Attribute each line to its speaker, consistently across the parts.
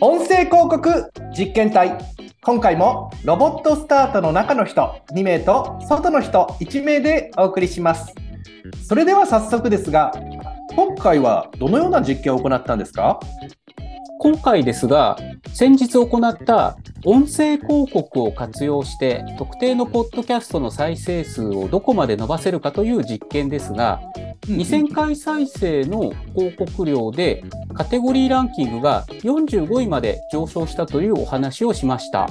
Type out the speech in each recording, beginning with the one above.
Speaker 1: 音声広告実験隊。今回もロボットスタートの中の人2名と外の人1名でお送りします。それでは早速ですが今回はどのような実験を行ったんですか？
Speaker 2: 今回ですが先日行った音声広告を活用して特定のポッドキャストの再生数をどこまで伸ばせるかという実験ですが、2000回再生の広告量でカテゴリーランキングが45位まで上昇したというお話をしました。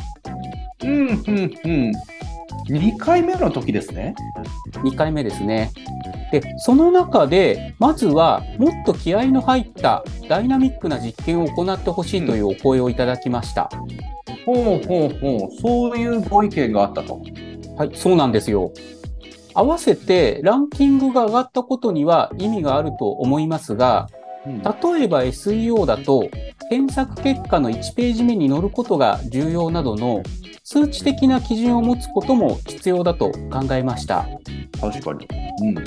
Speaker 1: うんうんうん。2回目の時ですね。
Speaker 2: 2回目ですね。で、その中で、まずはもっと気合の入ったダイナミックな実験を行ってほしいというお声をいただきました。うん
Speaker 1: ほうほうほう、そういうご意見があったと。
Speaker 2: はい、そうなんですよ。合わせてランキングが上がったことには意味があると思いますが、うん、例えば SEO だと検索結果の1ページ目に載ることが重要などの数値的な基準を持つことも必要だと考えました。
Speaker 1: 確かに。うん、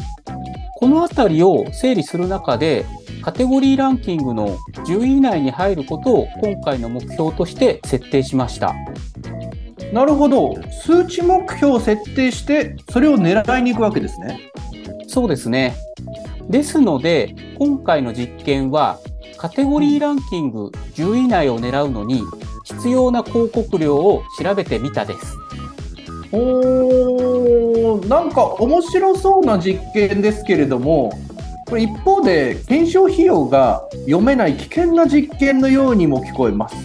Speaker 2: このあたりを整理する中でカテゴリーランキングの10位以内に入ることを今回の目標として設定しました。
Speaker 1: なるほど。数値目標を設定して、それを狙いに行くわけですね。
Speaker 2: そうですね。ですので、今回の実験は、カテゴリーランキング10位以内を狙うのに、必要な広告量を調べてみたです。
Speaker 1: おー、なんか面白そうな実験ですけれども、これ一方で検証費用が読めない危険な実験のようにも聞こえます。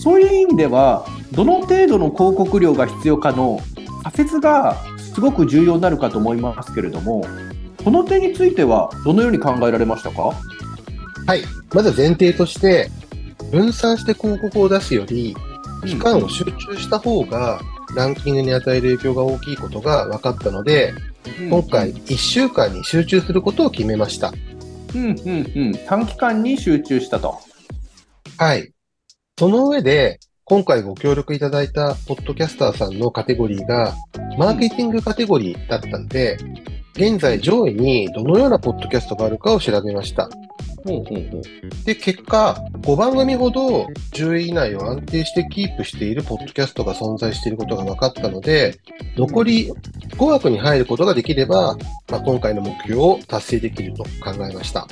Speaker 1: そういう意味では、どの程度の広告量が必要かの仮説がすごく重要になるかと思いますけれども、この点についてはどのように考えられましたか？
Speaker 3: はい、まず前提として、分散して広告を出すより、期間を集中した方がランキングに与える影響が大きいことが分かったので、今回1週間に集中することを決めました。
Speaker 1: うんうんうん。短期間に集中したと。
Speaker 3: はい。その上で、今回ご協力いただいたポッドキャスターさんのカテゴリーが、マーケティングカテゴリーだったんで、現在上位にどのようなポッドキャストがあるかを調べました。ほうほうほうで、結果、5番組ほど10位以内を安定してキープしているポッドキャストが存在していることが分かったので、残り5枠に入ることができれば、まあ、今回の目標を達成できると考えました。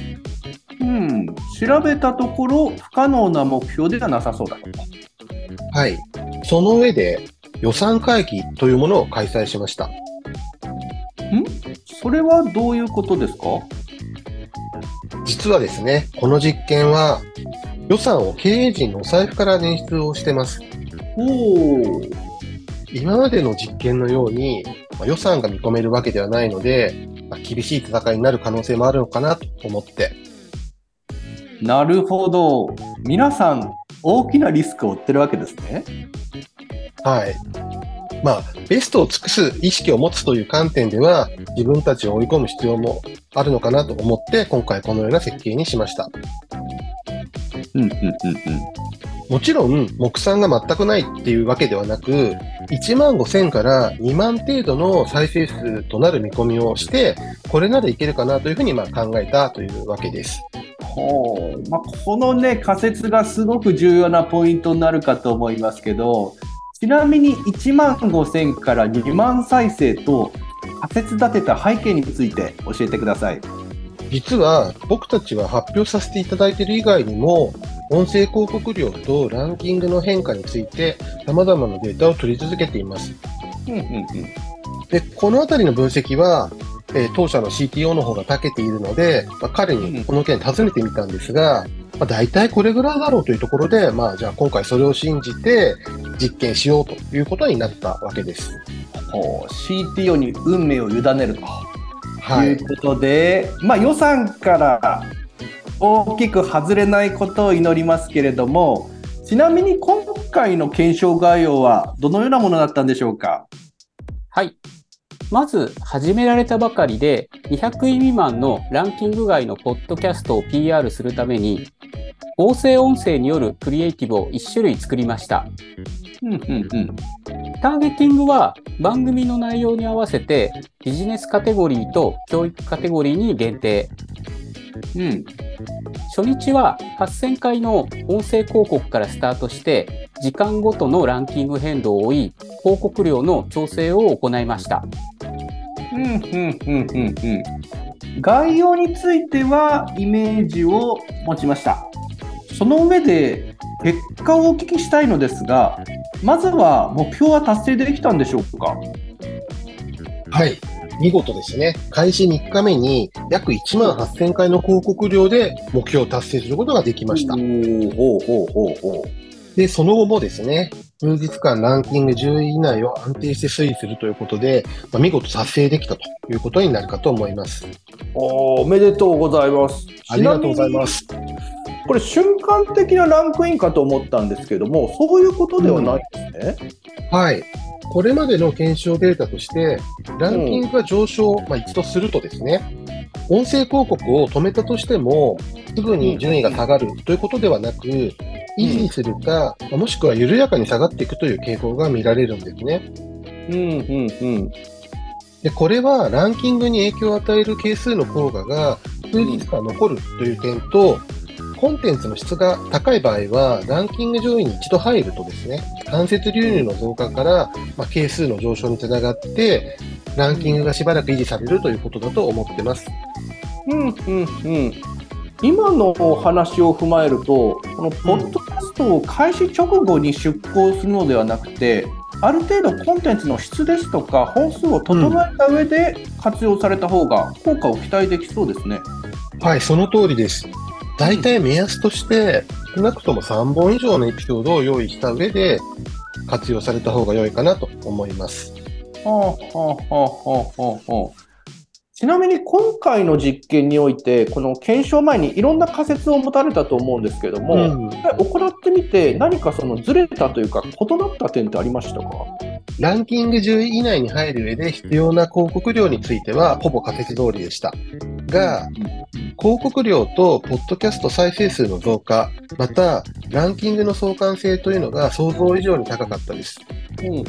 Speaker 1: うん、調べたところ、不可能な目標ではなさそうだと。
Speaker 3: はい。その上で、予算会議というものを開催しました。ん？
Speaker 1: それはどういうことですか？
Speaker 3: 実はですね、この実験は予算を経営陣のお財布から捻出をしてます。お今までの実験のように、まあ、予算が見込めるわけではないので、まあ、厳しい戦いになる可能性もあるのかなと思って。
Speaker 1: なるほど。皆さん、大きなリスクを負ってるわけですね。
Speaker 3: はい。まあ、ベストを尽くす意識を持つという観点では、自分たちを追い込む必要もあるのかなと思って、今回このような設計にしました。うんうんうんうん。もちろん、目算が全くないっていうわけではなく、1万5000から2万程度の再生数となる見込みをして、これならいけるかなというふうにまあ考えたというわけです。
Speaker 1: ほうまあ、このね仮説がすごく重要なポイントになるかと思いますけどちなみに1万5000から2万再生と仮説立てた背景について教えてください。
Speaker 3: 実は僕たちは発表させていただいている以外にも音声広告量とランキングの変化について様々なデータを取り続けています。うんうんうん、でこのあたりの分析は、えー、当社の CTO の方が長けているので、まあ、彼にこの件尋ねてみたんですが、まあ、大体これぐらいだろうというところで、まあ、じゃあ今回それを信じて実験しようということになったわけです。
Speaker 1: CTO に運命を委ねると、はい、いうことで、まあ、予算から大きく外れないことを祈りますけれどもちなみに今回の検証概要はどのようなものだったんでしょうか？
Speaker 2: はいまず始められたばかりで200位未満のランキング外のポッドキャストを PR するために合成音声によるクリエイティブを1種類作りました。うんうんうん、ターゲティングは番組の内容に合わせてビジネスカテゴリーと教育カテゴリーに限定。
Speaker 1: うん。
Speaker 2: 初日は8000回の音声広告からスタートして、時間ごとのランキング変動を追い、広告量の調整を行いました。
Speaker 1: うん、うん、うん、うん、うん。概要についてはイメージを持ちました。その上で結果をお聞きしたいのですが、まずは目標は達成できたんでしょうか？
Speaker 3: はい。見事ですね。開始3日目に約1万8000回の広告量で目標を達成することができましたで、その後もですね、数日間ランキング10位以内を安定して推移するということで、まあ、見事達成できたということになるかと思います。
Speaker 1: う。おめでとうございます。
Speaker 3: ありがとうございます。
Speaker 1: これ瞬間的なランクインかと思ったんですけども、そういうことではないですね。
Speaker 3: はい。これまでの検証データとして、ランキングが上昇、まあ、一度するとですね、音声広告を止めたとしても、すぐに順位が下がるということではなく、維持するか、まあもしくは緩やかに下がっていくという傾向が見られるんですね。
Speaker 1: うんうんうん。
Speaker 3: で、これはランキングに影響を与える係数の効果が数日間残るという点と、コンテンツの質が高い場合は、ランキング上位に一度入るとですね、間接流入の増加から、まあ、係数の上昇につながって、ランキングがしばらく維持されるということだと思ってます。
Speaker 1: うんうんうん。今のお話を踏まえると、このポッドキャストを開始直後に出稿するのではなくて、ある程度コンテンツの質ですとか本数を整えた上で活用された方が効果を期待できそうですね。
Speaker 3: はい、その通りです。大体目安として、少なくとも3本以上のエピソードを用意した上で、活用された方が良いかなと思います。
Speaker 1: はあはあはあはあはあはあちなみに今回の実験において、この検証前にいろんな仮説を持たれたと思うんですけども、
Speaker 3: うん
Speaker 1: 行ってみて何かそのずれたというか異なった点ってありましたか？
Speaker 3: ランキング10位以内に入る上で必要な広告量については、ほぼ仮説通りでした。が、広告量とポッドキャスト再生数の増加、また、ランキングの相関性というのが想像以上に高かったです。
Speaker 1: うんうんうん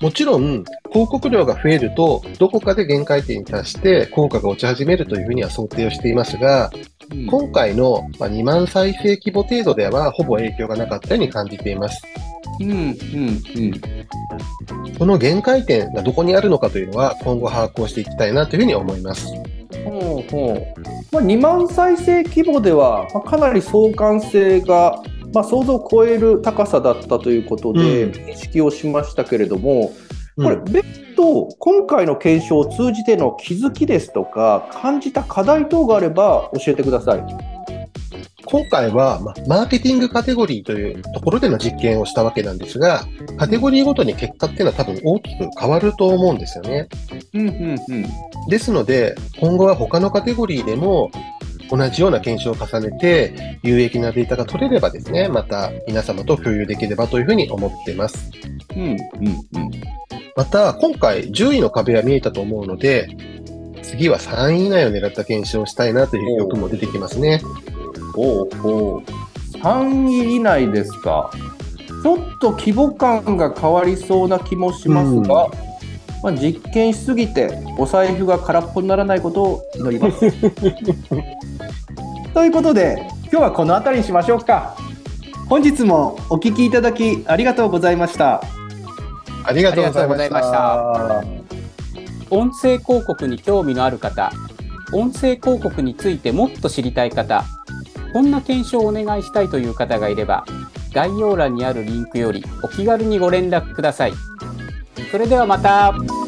Speaker 3: もちろん、広告量が増えると、どこかで限界点に達して効果が落ち始めるというふうには想定をしていますが、
Speaker 1: うん
Speaker 3: 今回のまあ2万再生規模程度ではほぼ影響がなかったように感じています。
Speaker 1: うんうんうん
Speaker 3: この限界点がどこにあるのかというのは今後把握をしていきたいなというふうに思います。
Speaker 1: ほうほうまあ、2万再生規模では、まあ、かなり相関性が、まあ、想像を超える高さだったということで
Speaker 3: うん
Speaker 1: 認識をしましたけれども、
Speaker 3: うん
Speaker 1: これ別途今回の検証を通じての気づきですとか感じた課題等があれば教えてください。
Speaker 3: 今回は、まあマーケティングカテゴリーというところでの実験をしたわけなんですが、カテゴリーごとに結果っていうのは多分大きく変わると思うんですよね。
Speaker 1: うんうんうん
Speaker 3: ですので、今後は他のカテゴリーでも同じような検証を重ねて有益なデータが取れればですね、また皆様と共有できればというふうに思っています。
Speaker 1: うんうんうん
Speaker 3: また、今回10位の壁は見えたと思うので、次は3位以内を狙った検証をしたいなという欲も出てきますね。
Speaker 1: おうおう3位以内ですか。ちょっと規模感が変わりそうな気もしますが、まあ、実験しすぎてお財布が空っぽにならないことを祈ります。ということで今日はこの辺りにしましょうか。本日もお聞きいただきありがとうございました。
Speaker 3: ありがとうございまし
Speaker 2: ありがとうございま
Speaker 3: た。
Speaker 2: 音声広告に興味のある方、音声広告についてもっと知りたい方、こんな検証をお願いしたいという方がいれば、概要欄にあるリンクよりお気軽にご連絡ください。それではまた。